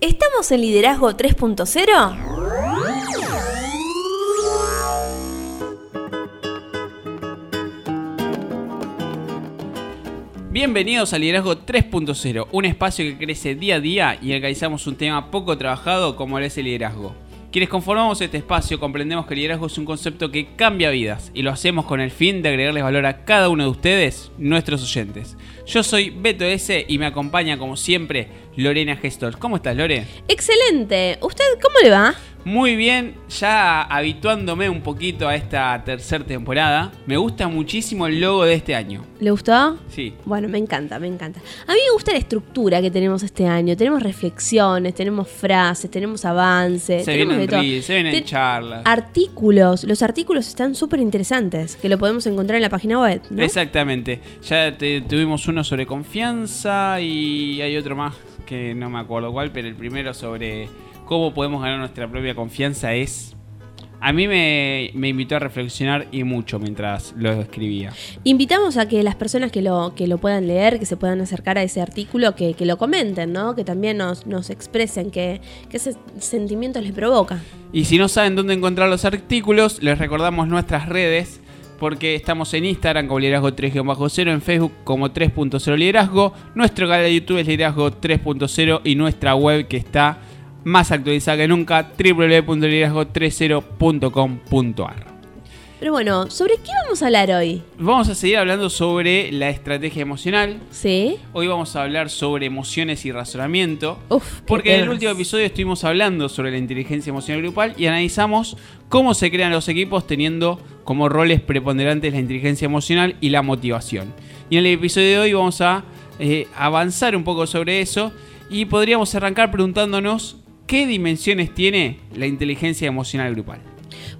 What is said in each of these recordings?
¿Estamos en Liderazgo 3.0? Bienvenidos a Liderazgo 3.0, un espacio que crece día a día y analizamos un tema poco trabajado como es el liderazgo. Quienes conformamos este espacio comprendemos que el liderazgo es un concepto que cambia vidas y lo hacemos con el fin de agregarles valor a cada uno de ustedes, nuestros oyentes. Yo soy Beto S y me acompaña como siempre Lorena Gestor. ¿Cómo estás, Lore? Excelente. ¿Usted cómo le va? Muy bien, ya habituándome un poquito a esta tercera temporada, me gusta muchísimo el logo de este año. ¿Le gustó? Sí. Bueno, me encanta, me encanta. A mí me gusta la estructura que tenemos este año. Tenemos reflexiones, tenemos frases, tenemos avances. Se tenemos vienen reels, se vienen Ten- charlas. Artículos. Los artículos están súper interesantes, que lo podemos encontrar en la página web, ¿no? Exactamente. Ya te- tuvimos uno sobre confianza y hay otro más que no me acuerdo cuál, pero el primero sobre cómo podemos ganar nuestra propia confianza es... A mí me, me invitó a reflexionar y mucho mientras lo escribía. Invitamos a que las personas que lo, que lo puedan leer, que se puedan acercar a ese artículo, que, que lo comenten, ¿no? Que también nos, nos expresen qué ese sentimiento les provoca. Y si no saben dónde encontrar los artículos, les recordamos nuestras redes, porque estamos en Instagram como Liderazgo 3-0, en Facebook como 3.0 Liderazgo, nuestro canal de YouTube es Liderazgo 3.0 y nuestra web que está más actualizada que nunca, www.liderazgo30.com.ar. Pero bueno, ¿sobre qué vamos a hablar hoy? Vamos a seguir hablando sobre la estrategia emocional. ¿Sí? Hoy vamos a hablar sobre emociones y razonamiento. Uf, Porque en el último episodio estuvimos hablando sobre la inteligencia emocional grupal y analizamos cómo se crean los equipos teniendo como roles preponderantes la inteligencia emocional y la motivación. Y en el episodio de hoy vamos a eh, avanzar un poco sobre eso y podríamos arrancar preguntándonos qué dimensiones tiene la inteligencia emocional grupal.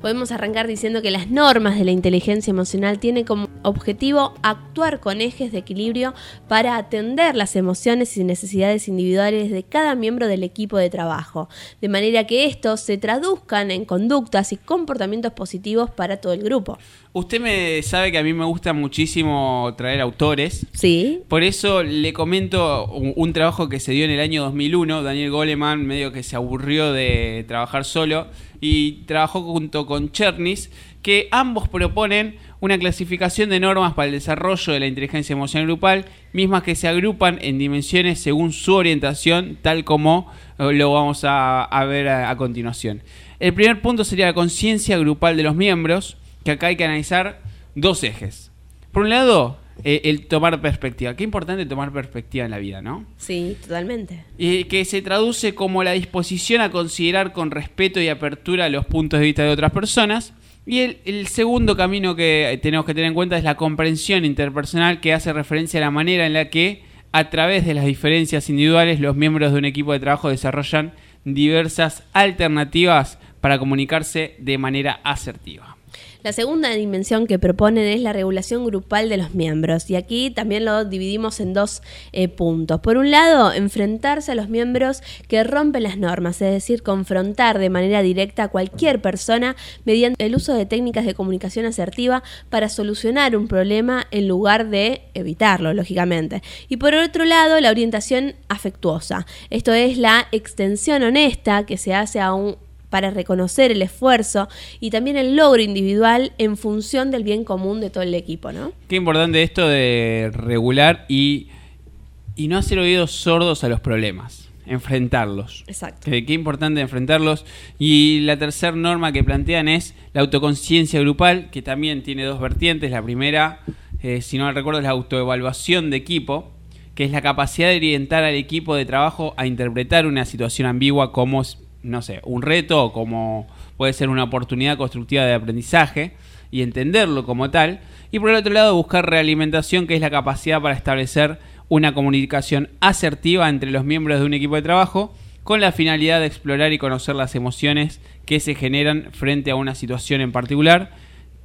Podemos arrancar diciendo que las normas de la inteligencia emocional tienen como objetivo actuar con ejes de equilibrio para atender las emociones y necesidades individuales de cada miembro del equipo de trabajo, de manera que estos se traduzcan en conductas y comportamientos positivos para todo el grupo. Usted me sabe que a mí me gusta muchísimo traer autores ¿Sí? Por eso le comento un, un trabajo que se dio en el año 2001. Daniel Goleman medio que se aburrió de trabajar solo y trabajó junto con Chernis, que ambos proponen una clasificación de normas para el desarrollo de la inteligencia emocional grupal, mismas que se agrupan en dimensiones según su orientación, tal como eh, lo vamos a, ver a, a continuación. El primer punto sería la conciencia grupal de los miembros, que acá hay que analizar dos ejes. Por un lado, eh, el tomar perspectiva. Qué importante tomar perspectiva en la vida, ¿no? Sí, totalmente. Y que se traduce como la disposición a considerar con respeto y apertura los puntos de vista de otras personas. Y el, el segundo camino que tenemos que tener en cuenta es la comprensión interpersonal que hace referencia a la manera en la que a través de las diferencias individuales los miembros de un equipo de trabajo desarrollan diversas alternativas para comunicarse de manera asertiva. La segunda dimensión que proponen es la regulación grupal de los miembros y aquí también lo dividimos en dos eh, puntos. Por un lado, enfrentarse a los miembros que rompen las normas, es decir, confrontar de manera directa a cualquier persona mediante el uso de técnicas de comunicación asertiva para solucionar un problema en lugar de evitarlo, lógicamente. Y por otro lado, la orientación afectuosa. Esto es la extensión honesta que se hace a un para reconocer el esfuerzo y también el logro individual en función del bien común de todo el equipo, ¿no? Qué importante esto de regular y, y no hacer oídos sordos a los problemas, enfrentarlos. Exacto. Eh, Qué importante enfrentarlos. Y la tercera norma que plantean es la autoconciencia grupal, que también tiene dos vertientes. La primera, eh, si no me recuerdo, es la autoevaluación de equipo, que es la capacidad de orientar al equipo de trabajo a interpretar una situación ambigua como, no sé, un reto como puede ser una oportunidad constructiva de aprendizaje y entenderlo como tal. Y por el otro lado, buscar realimentación, que es la capacidad para establecer una comunicación asertiva entre los miembros de un equipo de trabajo con la finalidad de explorar y conocer las emociones que se generan frente a una situación en particular,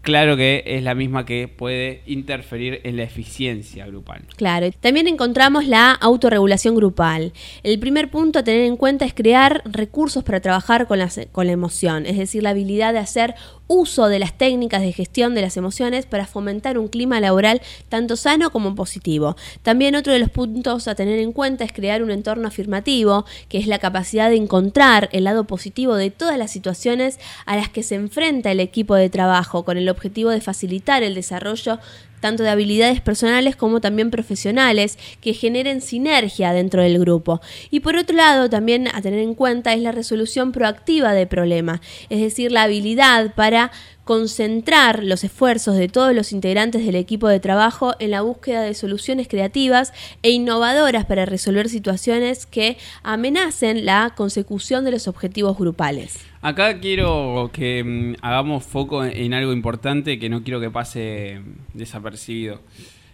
claro que es la misma que puede interferir en la eficiencia grupal. Claro, también encontramos la autorregulación grupal. El primer punto a tener en cuenta es crear recursos para trabajar con, con la emoción, es decir, la habilidad de hacer uso de las técnicas de gestión de las emociones para fomentar un clima laboral tanto sano como positivo. También otro de los puntos a tener en cuenta es crear un entorno afirmativo, que es la capacidad de encontrar el lado positivo de todas las situaciones a las que se enfrenta el equipo de trabajo, con el objetivo de facilitar el desarrollo tanto de habilidades personales como también profesionales, que generen sinergia dentro del grupo. Y por otro lado, también a tener en cuenta es la resolución proactiva de problemas, es decir, la habilidad para concentrar los esfuerzos de todos los integrantes del equipo de trabajo en la búsqueda de soluciones creativas e innovadoras para resolver situaciones que amenacen la consecución de los objetivos grupales. Acá quiero que mm, hagamos foco en algo importante que no quiero que pase desapercibido.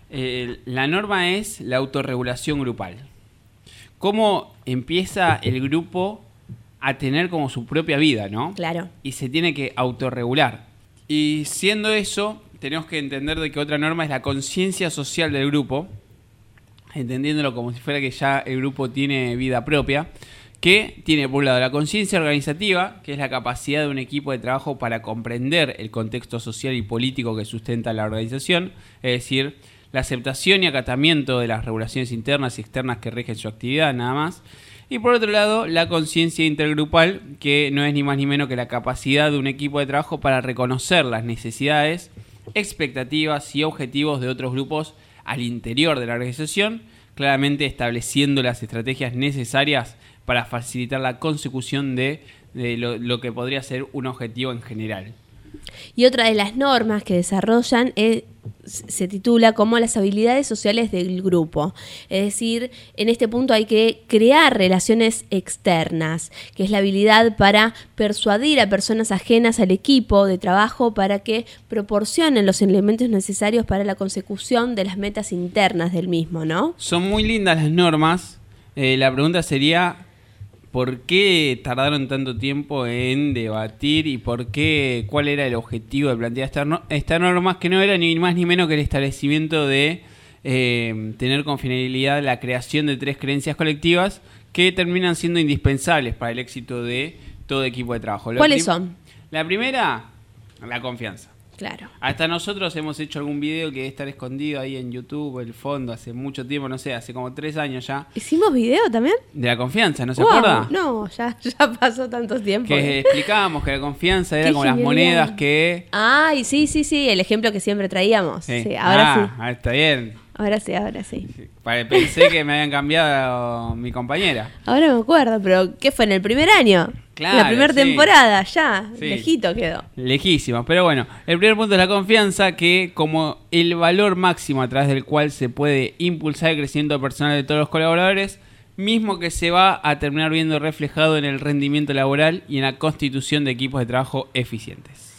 Eh, la norma es la autorregulación grupal. ¿Cómo empieza el grupo a tener como su propia vida, no? Claro. Y se tiene que autorregular. Y siendo eso, tenemos que entender de que otra norma es la conciencia social del grupo, entendiéndolo como si fuera que ya el grupo tiene vida propia que tiene por un lado la conciencia organizativa, que es la capacidad de un equipo de trabajo para comprender el contexto social y político que sustenta la organización, es decir, la aceptación y acatamiento de las regulaciones internas y externas que rigen su actividad, nada más. Y por otro lado, la conciencia intergrupal, que no es ni más ni menos que la capacidad de un equipo de trabajo para reconocer las necesidades, expectativas y objetivos de otros grupos al interior de la organización, claramente estableciendo las estrategias necesarias para facilitar la consecución de, lo, que podría ser un objetivo en general. Y otra de las normas que desarrollan se titula como las habilidades sociales del grupo. Es decir, en este punto hay que crear relaciones externas, que es la habilidad para persuadir a personas ajenas al equipo de trabajo para que proporcionen los elementos necesarios para la consecución de las metas internas del mismo, ¿no? Son muy lindas las normas. Eh, la pregunta sería, ¿Por qué tardaron tanto tiempo en debatir y por qué, cuál era el objetivo de plantear esta, norma que no era ni más ni menos que el establecimiento de eh, tener con finalidad la creación de tres creencias colectivas que terminan siendo indispensables para el éxito de todo equipo de trabajo? ¿Cuáles son? La primera, la confianza. Claro. Hasta nosotros hemos hecho algún video que debe estar escondido ahí en YouTube, el fondo, hace mucho tiempo, no sé, hace como tres años ya. ¿Hicimos video también? De la confianza, ¿no se acuerda? No, ya, ya pasó tanto tiempo. Que explicábamos que la confianza era como las monedas que... Ay, sí, sí, sí, el ejemplo que siempre traíamos. Sí, ahora ah, sí. está bien. Ahora sí, ahora sí. Pensé que me habían cambiado mi compañera. Ahora me acuerdo, pero ¿qué fue en el primer año? Claro, la primera temporada, ya, lejito quedó. Lejísimo, pero bueno, el primer punto es la confianza, que como el valor máximo a través del cual se puede impulsar el crecimiento personal de todos los colaboradores, mismo que se va a terminar viendo reflejado en el rendimiento laboral y en la constitución de equipos de trabajo eficientes.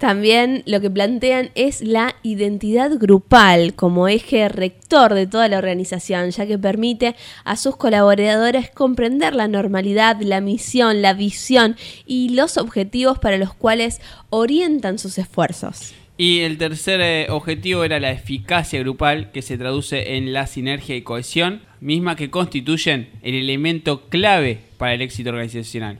También lo que plantean es la identidad grupal como eje rector de toda la organización, ya que permite a sus colaboradores comprender la normalidad, la misión, la visión y los objetivos para los cuales orientan sus esfuerzos. Y el tercer eh, objetivo era la eficacia grupal, que se traduce en la sinergia y cohesión, misma que constituyen el elemento clave para el éxito organizacional.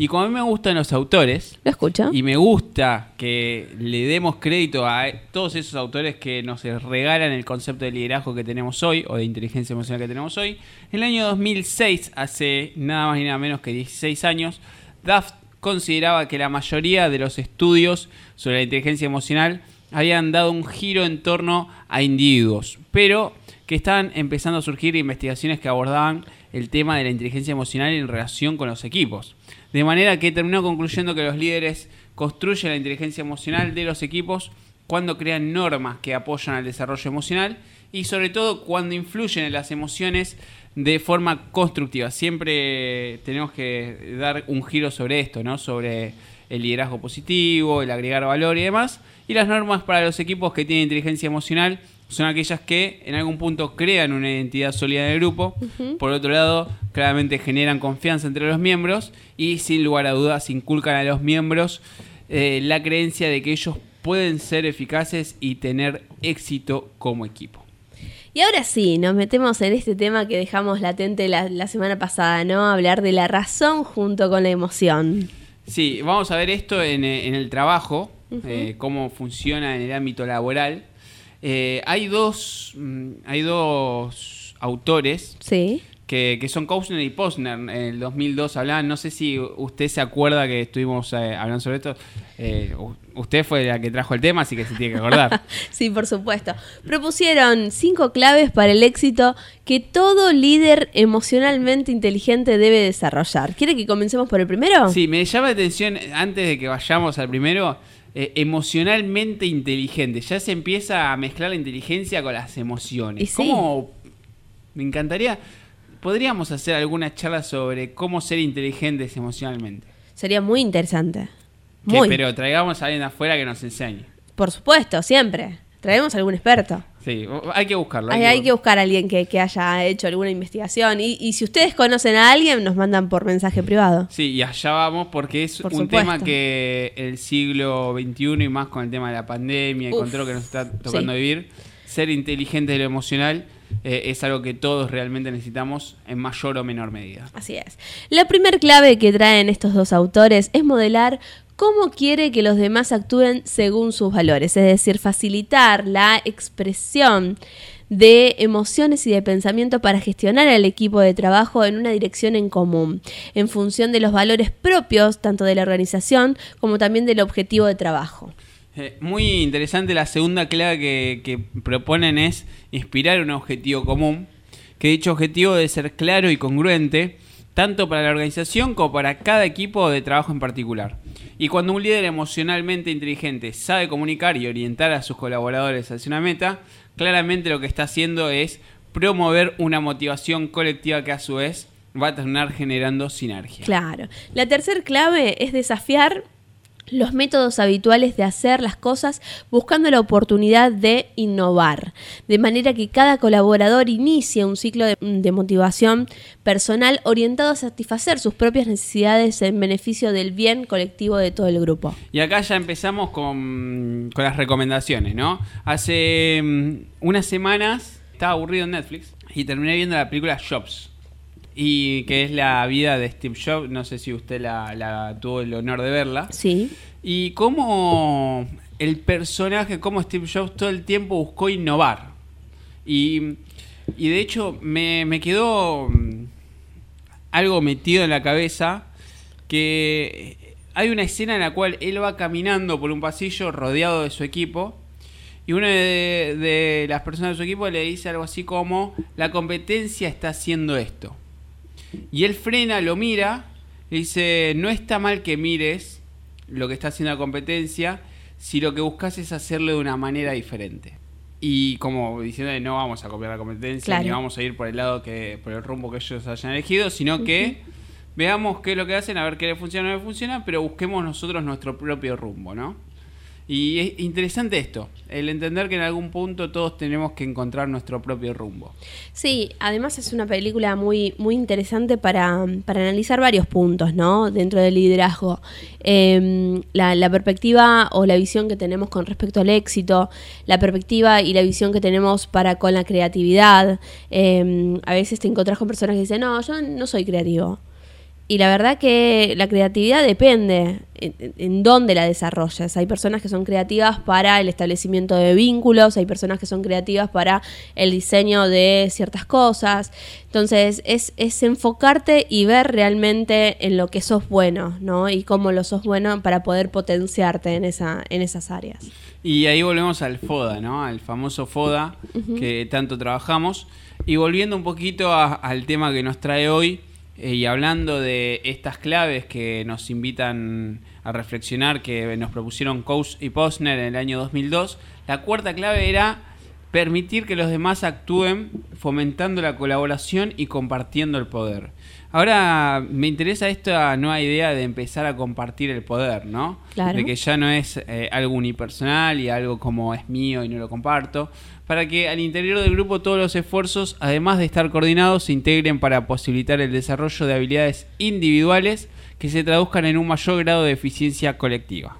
Y como a mí me gustan los autores, lo escucho. Y me gusta que le demos crédito a todos esos autores que nos regalan el concepto de liderazgo que tenemos hoy, o de inteligencia emocional que tenemos hoy. En el año 2006, hace nada más ni nada menos que 16 años, Daft consideraba que la mayoría de los estudios sobre la inteligencia emocional habían dado un giro en torno a individuos, pero que estaban empezando a surgir investigaciones que abordaban el tema de la inteligencia emocional en relación con los equipos. De manera que terminó concluyendo que los líderes construyen la inteligencia emocional de los equipos cuando crean normas que apoyan al desarrollo emocional y sobre todo cuando influyen en las emociones de forma constructiva. Siempre tenemos que dar un giro sobre esto, ¿no? Sobre el liderazgo positivo, el agregar valor y demás. Y las normas para los equipos que tienen inteligencia emocional son aquellas que en algún punto crean una identidad sólida en el grupo. Por otro lado, claramente generan confianza entre los miembros y sin lugar a dudas inculcan a los miembros eh, la creencia de que ellos pueden ser eficaces y tener éxito como equipo. Y ahora sí, nos metemos en este tema que dejamos latente la, semana pasada, ¿no? Hablar de la razón junto con la emoción. Sí, vamos a ver esto en, el trabajo, eh, cómo funciona en el ámbito laboral. Eh, hay dos, mm, hay dos autores sí que, son Kausner y Posner. En el 2002 hablaban, no sé si usted se acuerda que estuvimos eh, hablando sobre esto. Eh, usted fue la que trajo el tema, así que se tiene que acordar. sí, por supuesto. Propusieron cinco claves para el éxito que todo líder emocionalmente inteligente debe desarrollar. ¿Quiere que comencemos por el primero? Sí, me llama la atención, antes de que vayamos al primero, eh, emocionalmente inteligente. Ya se empieza a mezclar la inteligencia con las emociones. ¿Cómo? Me encantaría podríamos hacer alguna charla sobre cómo ser inteligentes emocionalmente. Sería muy interesante. pero traigamos a alguien de afuera que nos enseñe. Por supuesto, siempre. Traemos a algún experto. Sí, hay que buscarlo. Hay, que, buscar a alguien que, haya hecho alguna investigación. Y, si ustedes conocen a alguien, nos mandan por mensaje privado. Sí, y allá vamos porque es un tema que el siglo XXI y más con el tema de la pandemia y con todo lo que nos está tocando vivir, ser inteligente de lo emocional eh, es algo que todos realmente necesitamos en mayor o menor medida. Así es. La primer clave que traen estos dos autores es modelar cómo quiere que los demás actúen según sus valores, es decir, facilitar la expresión de emociones y de pensamiento para gestionar al equipo de trabajo en una dirección en común, en función de los valores propios tanto de la organización como también del objetivo de trabajo. Eh, muy interesante la segunda clave que, proponen es inspirar un objetivo común, que dicho objetivo debe ser claro y congruente, tanto para la organización como para cada equipo de trabajo en particular. Y cuando un líder emocionalmente inteligente sabe comunicar y orientar a sus colaboradores hacia una meta, claramente lo que está haciendo es promover una motivación colectiva que a su vez va a terminar generando sinergia. Claro. La tercera clave es desafiar los métodos habituales de hacer las cosas buscando la oportunidad de innovar, de manera que cada colaborador inicie un ciclo de, motivación personal orientado a satisfacer sus propias necesidades en beneficio del bien colectivo de todo el grupo. Y acá ya empezamos con, las recomendaciones, ¿no? Hace mm, unas semanas estaba aburrido en Netflix y terminé viendo la película Jobs y que es la vida de Steve Jobs. No sé si usted la, tuvo el honor de verla. Sí. Y cómo el personaje, cómo Steve Jobs todo el tiempo buscó innovar. Y, y de hecho me, me quedó mm, algo metido en la cabeza que hay una escena en la cual él va caminando por un pasillo rodeado de su equipo y una de, de, las personas de su equipo le dice algo así como, la competencia está haciendo esto. Y él frena, lo mira, y dice, no está mal que mires lo que está haciendo la competencia, si lo que buscas es hacerlo de una manera diferente. Y como diciendo, no vamos a copiar la competencia, ni vamos a ir por el lado que, por el rumbo que ellos hayan elegido, sino que veamos qué es lo que hacen, a ver qué le funciona o no le funciona, pero busquemos nosotros nuestro propio rumbo, ¿no? Y es interesante esto, el entender que en algún punto todos tenemos que encontrar nuestro propio rumbo. Sí, además es una película muy, muy interesante para, analizar varios puntos, ¿no? Dentro del liderazgo. Em, la, perspectiva o la visión que tenemos con respecto al éxito, la perspectiva y la visión que tenemos para con la creatividad. Em, a veces te encontrás con personas que dicen, no, yo no soy creativo. Y la verdad que la creatividad depende en, dónde la desarrollas. Hay personas que son creativas para el establecimiento de vínculos, hay personas que son creativas para el diseño de ciertas cosas. Entonces, es, es enfocarte y ver realmente en lo que sos bueno, ¿no? Y cómo lo sos bueno para poder potenciarte en, esa, en esas áreas. Y ahí volvemos al FODA, ¿no? Al famoso FODA que tanto trabajamos. Y volviendo un poquito al tema que nos trae hoy, eh, y hablando de estas claves que nos invitan a reflexionar, que nos propusieron Coase y Posner en el año 2002, la cuarta clave era permitir que los demás actúen fomentando la colaboración y compartiendo el poder. Ahora me interesa esta nueva idea de empezar a compartir el poder, ¿no? De que ya no es eh, algo unipersonal y algo como es mío y no lo comparto, para que al interior del grupo todos los esfuerzos, además de estar coordinados, se integren para posibilitar el desarrollo de habilidades individuales que se traduzcan en un mayor grado de eficiencia colectiva.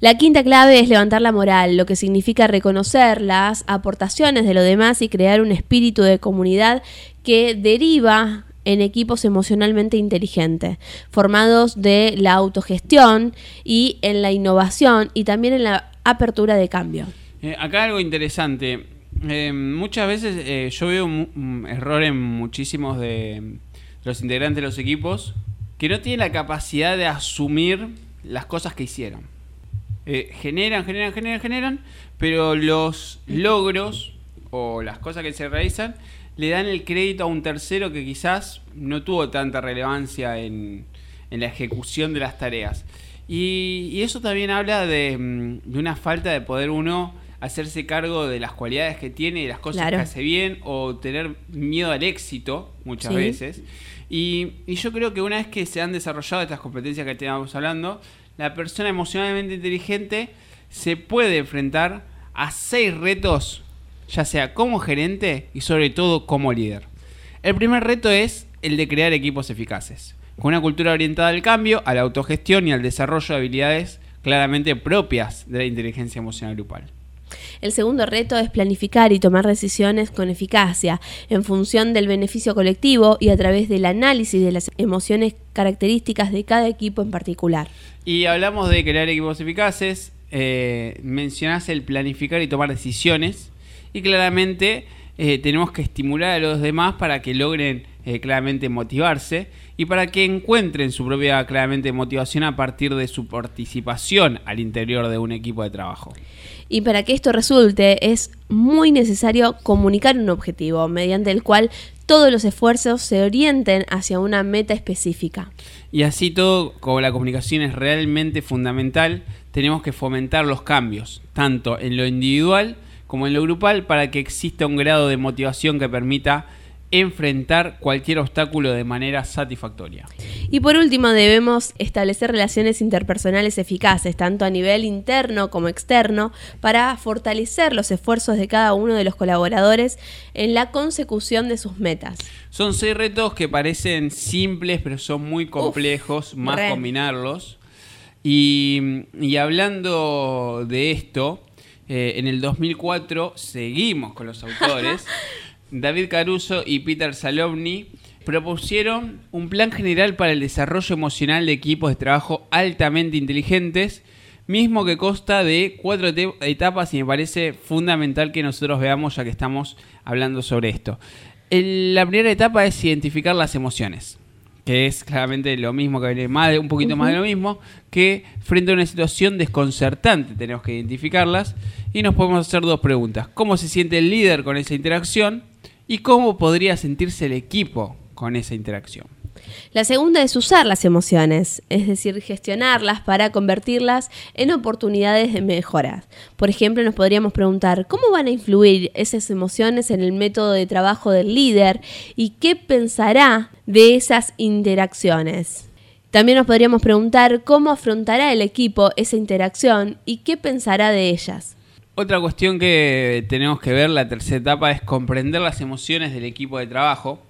La quinta clave es levantar la moral, lo que significa reconocer las aportaciones de los demás y crear un espíritu de comunidad que deriva en equipos emocionalmente inteligentes, formados de la autogestión y en la innovación y también en la apertura de cambio. Eh, acá algo interesante. Eh, muchas veces eh, yo veo un error en muchísimos de los integrantes de los equipos que no tienen la capacidad de asumir las cosas que hicieron. generan, generan, generan, generan, pero los logros o las cosas que se realizan le dan el crédito a un tercero que quizás no tuvo tanta relevancia en, la ejecución de las tareas. Y, eso también habla mm, de, una falta de poder uno hacerse cargo de las cualidades que tiene y las cosas que hace bien o tener miedo al éxito muchas veces. Y, y, yo creo que una vez que se han desarrollado estas competencias que estábamos hablando, la persona emocionalmente inteligente se puede enfrentar a seis retos ya sea como gerente y sobre todo como líder. El primer reto es el de crear equipos eficaces, con una cultura orientada al cambio, a la autogestión y al desarrollo de habilidades claramente propias de la inteligencia emocional grupal. El segundo reto es planificar y tomar decisiones con eficacia, en función del beneficio colectivo y a través del análisis de las emociones características de cada equipo en particular. Y hablamos de crear equipos eficaces, eh, mencionás el planificar y tomar decisiones, y claramente eh, tenemos que estimular a los demás para que logren eh, claramente motivarse y para que encuentren su propia claramente motivación a partir de su participación al interior de un equipo de trabajo. Y para que esto resulte es muy necesario comunicar un objetivo mediante el cual todos los esfuerzos se orienten hacia una meta específica. Y así todo, como la comunicación es realmente fundamental, tenemos que fomentar los cambios, tanto en lo individual como en lo grupal para que exista un grado de motivación que permita enfrentar cualquier obstáculo de manera satisfactoria. Y por último, debemos establecer relaciones interpersonales eficaces, tanto a nivel interno como externo, para fortalecer los esfuerzos de cada uno de los colaboradores en la consecución de sus metas. Son seis retos que parecen simples, pero son muy complejos, más combinarlos. Y, y hablando de esto, eh, en el 2004 seguimos con los autores. David Caruso y Peter Salovny propusieron un plan general para el desarrollo emocional de equipos de trabajo altamente inteligentes, mismo que consta de cuatro etapas y me parece fundamental que nosotros veamos ya que estamos hablando sobre esto. la primera etapa es identificar las emociones que es claramente lo mismo que más un poquito más de lo mismo, que frente a una situación desconcertante tenemos que identificarlas y nos podemos hacer dos preguntas. ¿Cómo se siente el líder con esa interacción? ¿Y cómo podría sentirse el equipo con esa interacción? La segunda es usar las emociones, es decir, gestionarlas para convertirlas en oportunidades de mejora. Por ejemplo, nos podríamos preguntar cómo van a influir esas emociones en el método de trabajo del líder y qué pensará de esas interacciones. También nos podríamos preguntar cómo afrontará el equipo esa interacción y qué pensará de ellas. Otra cuestión que tenemos que ver, la tercera etapa, es comprender las emociones del equipo de trabajo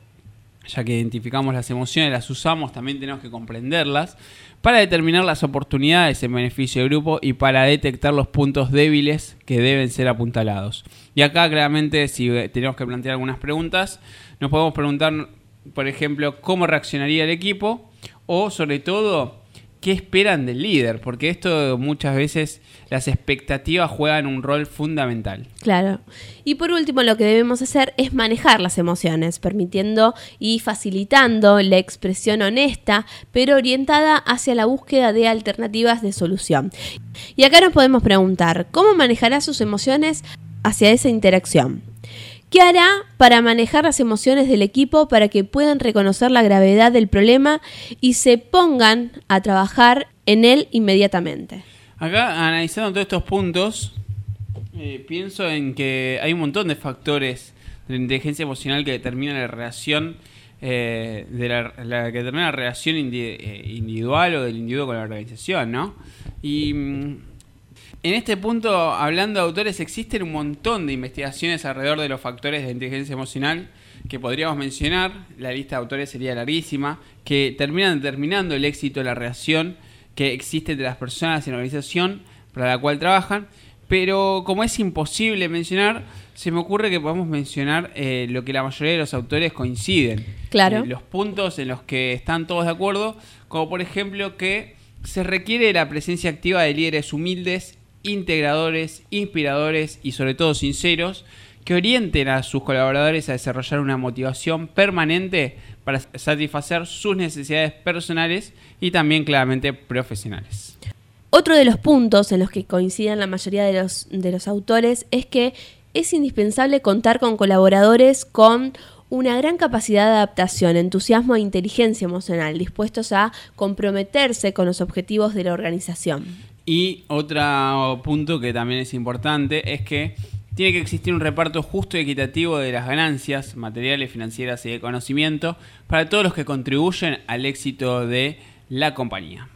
ya que identificamos las emociones, las usamos, también tenemos que comprenderlas para determinar las oportunidades en beneficio del grupo y para detectar los puntos débiles que deben ser apuntalados. Y acá claramente si tenemos que plantear algunas preguntas, nos podemos preguntar, por ejemplo, cómo reaccionaría el equipo o sobre todo qué esperan del líder, porque esto muchas veces las expectativas juegan un rol fundamental. Claro. Y por último, lo que debemos hacer es manejar las emociones, permitiendo y facilitando la expresión honesta, pero orientada hacia la búsqueda de alternativas de solución. Y acá nos podemos preguntar, ¿cómo manejará sus emociones hacia esa interacción? ¿Qué hará para manejar las emociones del equipo para que puedan reconocer la gravedad del problema y se pongan a trabajar en él inmediatamente? Acá, analizando todos estos puntos, eh, pienso en que hay un montón de factores de inteligencia emocional que determinan la relación eh, de la, que determina la relación eh, individual o del individuo con la organización, ¿no? Y mm, en este punto, hablando de autores, existen un montón de investigaciones alrededor de los factores de inteligencia emocional que podríamos mencionar. La lista de autores sería larguísima, que terminan determinando el éxito de la reacción que existe entre las personas en la organización para la cual trabajan, pero como es imposible mencionar, se me ocurre que podemos mencionar eh, lo que la mayoría de los autores coinciden. Claro. Eh, los puntos en los que están todos de acuerdo, como por ejemplo que se requiere la presencia activa de líderes humildes, integradores, inspiradores y sobre todo sinceros, que orienten a sus colaboradores a desarrollar una motivación permanente para satisfacer sus necesidades personales y también claramente profesionales. Otro de los puntos en los que coinciden la mayoría de los, de los autores es que es indispensable contar con colaboradores con una gran capacidad de adaptación, entusiasmo e inteligencia emocional, dispuestos a comprometerse con los objetivos de la organización. Y otro punto que también es importante es que tiene que existir un reparto justo y equitativo de las ganancias materiales, financieras y de conocimiento para todos los que contribuyen al éxito de la compañía.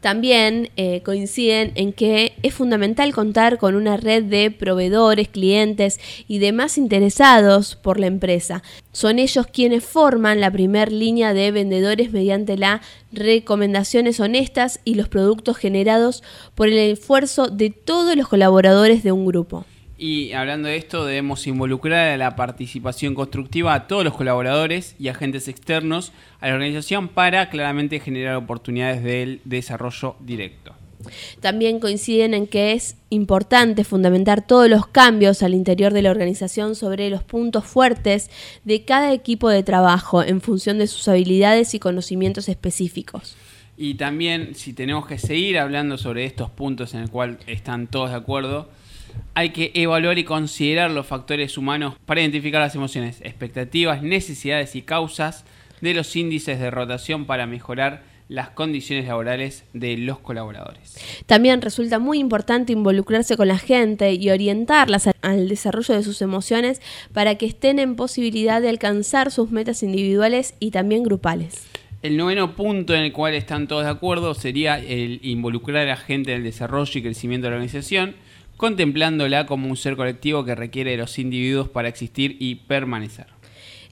También eh, coinciden en que es fundamental contar con una red de proveedores, clientes y demás interesados por la empresa. Son ellos quienes forman la primera línea de vendedores mediante las recomendaciones honestas y los productos generados por el esfuerzo de todos los colaboradores de un grupo. Y hablando de esto, debemos involucrar a la participación constructiva a todos los colaboradores y agentes externos a la organización para claramente generar oportunidades del desarrollo directo. También coinciden en que es importante fundamentar todos los cambios al interior de la organización sobre los puntos fuertes de cada equipo de trabajo en función de sus habilidades y conocimientos específicos. Y también, si tenemos que seguir hablando sobre estos puntos en el cual están todos de acuerdo, hay que evaluar y considerar los factores humanos para identificar las emociones, expectativas, necesidades y causas de los índices de rotación para mejorar las condiciones laborales de los colaboradores. También resulta muy importante involucrarse con la gente y orientarlas al desarrollo de sus emociones para que estén en posibilidad de alcanzar sus metas individuales y también grupales. El noveno punto en el cual están todos de acuerdo sería el involucrar a la gente en el desarrollo y crecimiento de la organización contemplándola como un ser colectivo que requiere de los individuos para existir y permanecer.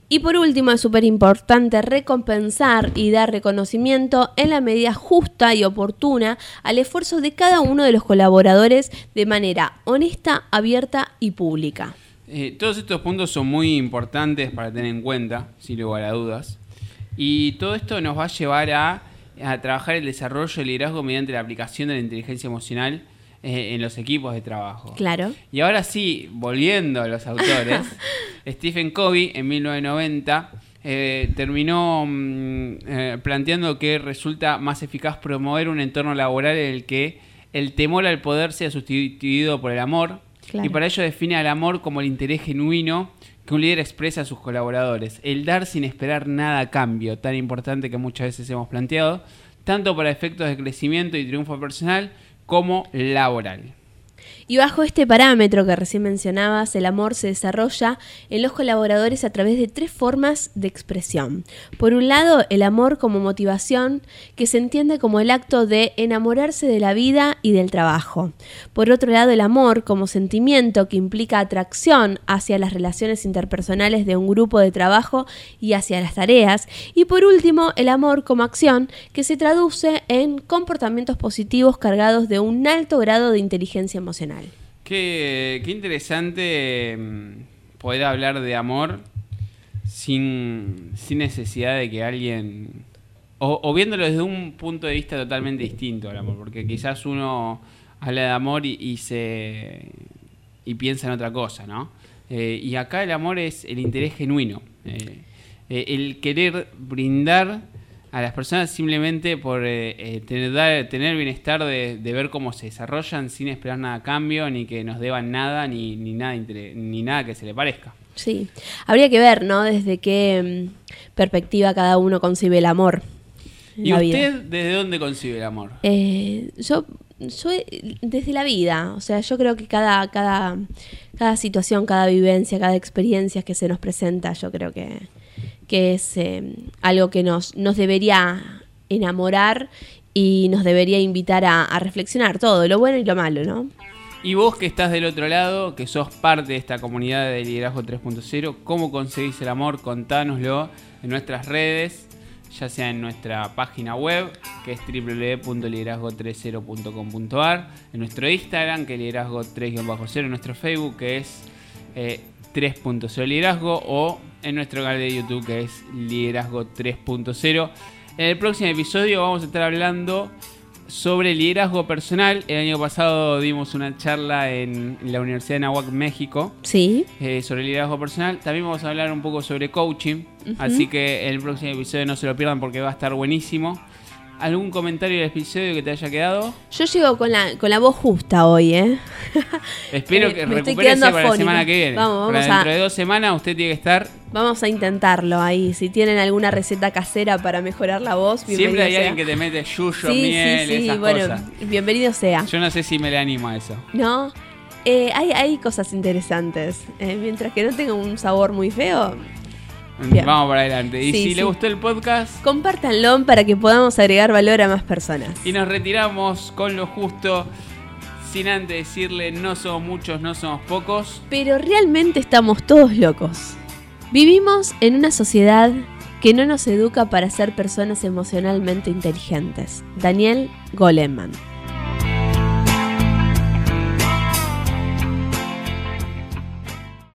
Y por último, es súper importante recompensar y dar reconocimiento en la medida justa y oportuna al esfuerzo de cada uno de los colaboradores de manera honesta, abierta y pública. Eh, todos estos puntos son muy importantes para tener en cuenta, sin lugar a dudas. Y todo esto nos va a llevar a, a trabajar el desarrollo del liderazgo mediante la aplicación de la inteligencia emocional eh, en los equipos de trabajo. Claro. Y ahora sí, volviendo a los autores, Stephen Covey en 1990 eh, terminó mm, eh, planteando que resulta más eficaz promover un entorno laboral en el que el temor al poder sea sustituido por el amor. Y para ello define al amor como el interés genuino que un líder expresa a sus colaboradores. El dar sin esperar nada a cambio, tan importante que muchas veces hemos planteado, tanto para efectos de crecimiento y triunfo personal, como laboral. Y bajo este parámetro que recién mencionabas, el amor se desarrolla en los colaboradores a través de tres formas de expresión. Por un lado, el amor como motivación, que se entiende como el acto de enamorarse de la vida y del trabajo. Por otro lado, el amor como sentimiento que implica atracción hacia las relaciones interpersonales de un grupo de trabajo y hacia las tareas. Y por último, el amor como acción, que se traduce en comportamientos positivos cargados de un alto grado de inteligencia emocional. Qué, interesante mm, poder hablar de amor sin, necesidad de que alguien... O, viéndolo desde un punto de vista totalmente distinto al amor, porque quizás uno habla de amor y, se y piensa en otra cosa, ¿no? Eh, y acá el amor es el interés genuino, eh, eh, el querer brindar a las personas simplemente por eh, eh, tener, tener, bienestar de, ver cómo se desarrollan sin esperar nada a cambio, ni que nos deban nada, ni, ni, nada, ni nada que se le parezca. Sí, habría que ver, ¿no? Desde qué mm, perspectiva cada uno concibe el amor. ¿Y usted desde dónde concibe el amor? Eh, yo, yo desde la vida, o sea, yo creo que cada, cada, cada situación, cada vivencia, cada experiencia que se nos presenta, yo creo que que es eh, algo que nos, nos debería enamorar y nos debería invitar a, reflexionar todo, lo bueno y lo malo, ¿no? Y vos que estás del otro lado, que sos parte de esta comunidad de liderazgo 3.0, ¿cómo conseguís el amor? Contánoslo en nuestras redes, ya sea en nuestra página web, que es www.liderazgo30.com.ar, en nuestro Instagram, que es liderazgo 3-0, en nuestro Facebook, que es eh, 3.0 liderazgo, o en nuestro canal de YouTube, que es liderazgo 3.0. En el próximo episodio vamos a estar hablando sobre liderazgo personal. El año pasado dimos una charla en la Universidad de Nahuac, México, Sí. eh, sobre liderazgo personal. También vamos a hablar un poco sobre coaching. Así que el próximo episodio no se lo pierdan porque va a estar buenísimo. ¿Algún comentario del episodio que te haya quedado? Yo llego con la, con la voz justa hoy, ¿eh? Espero Eh, que recupere para la semana que viene. Vamos, para vamos a- dentro de dos semanas usted tiene que estar. Vamos a intentarlo ahí. Si tienen alguna receta casera para mejorar la voz, bienvenido Siempre hay sea. alguien que te mete yuyo, Sí, miel, sí, sí. esas Bueno, cosas. bienvenido sea. Yo no sé si me le animo a eso. ¿No? Eh, hay, hay cosas interesantes. Eh, mientras que no tenga un sabor muy feo, Bien. Vamos para adelante. Y Sí, si sí. le gustó el podcast, compártanlo para que podamos agregar valor a más personas. y nos retiramos con lo justo, sin antes decirle no somos muchos, no somos pocos. Pero realmente estamos todos locos. Vivimos en una sociedad que no nos educa para ser personas emocionalmente inteligentes. Daniel Goleman.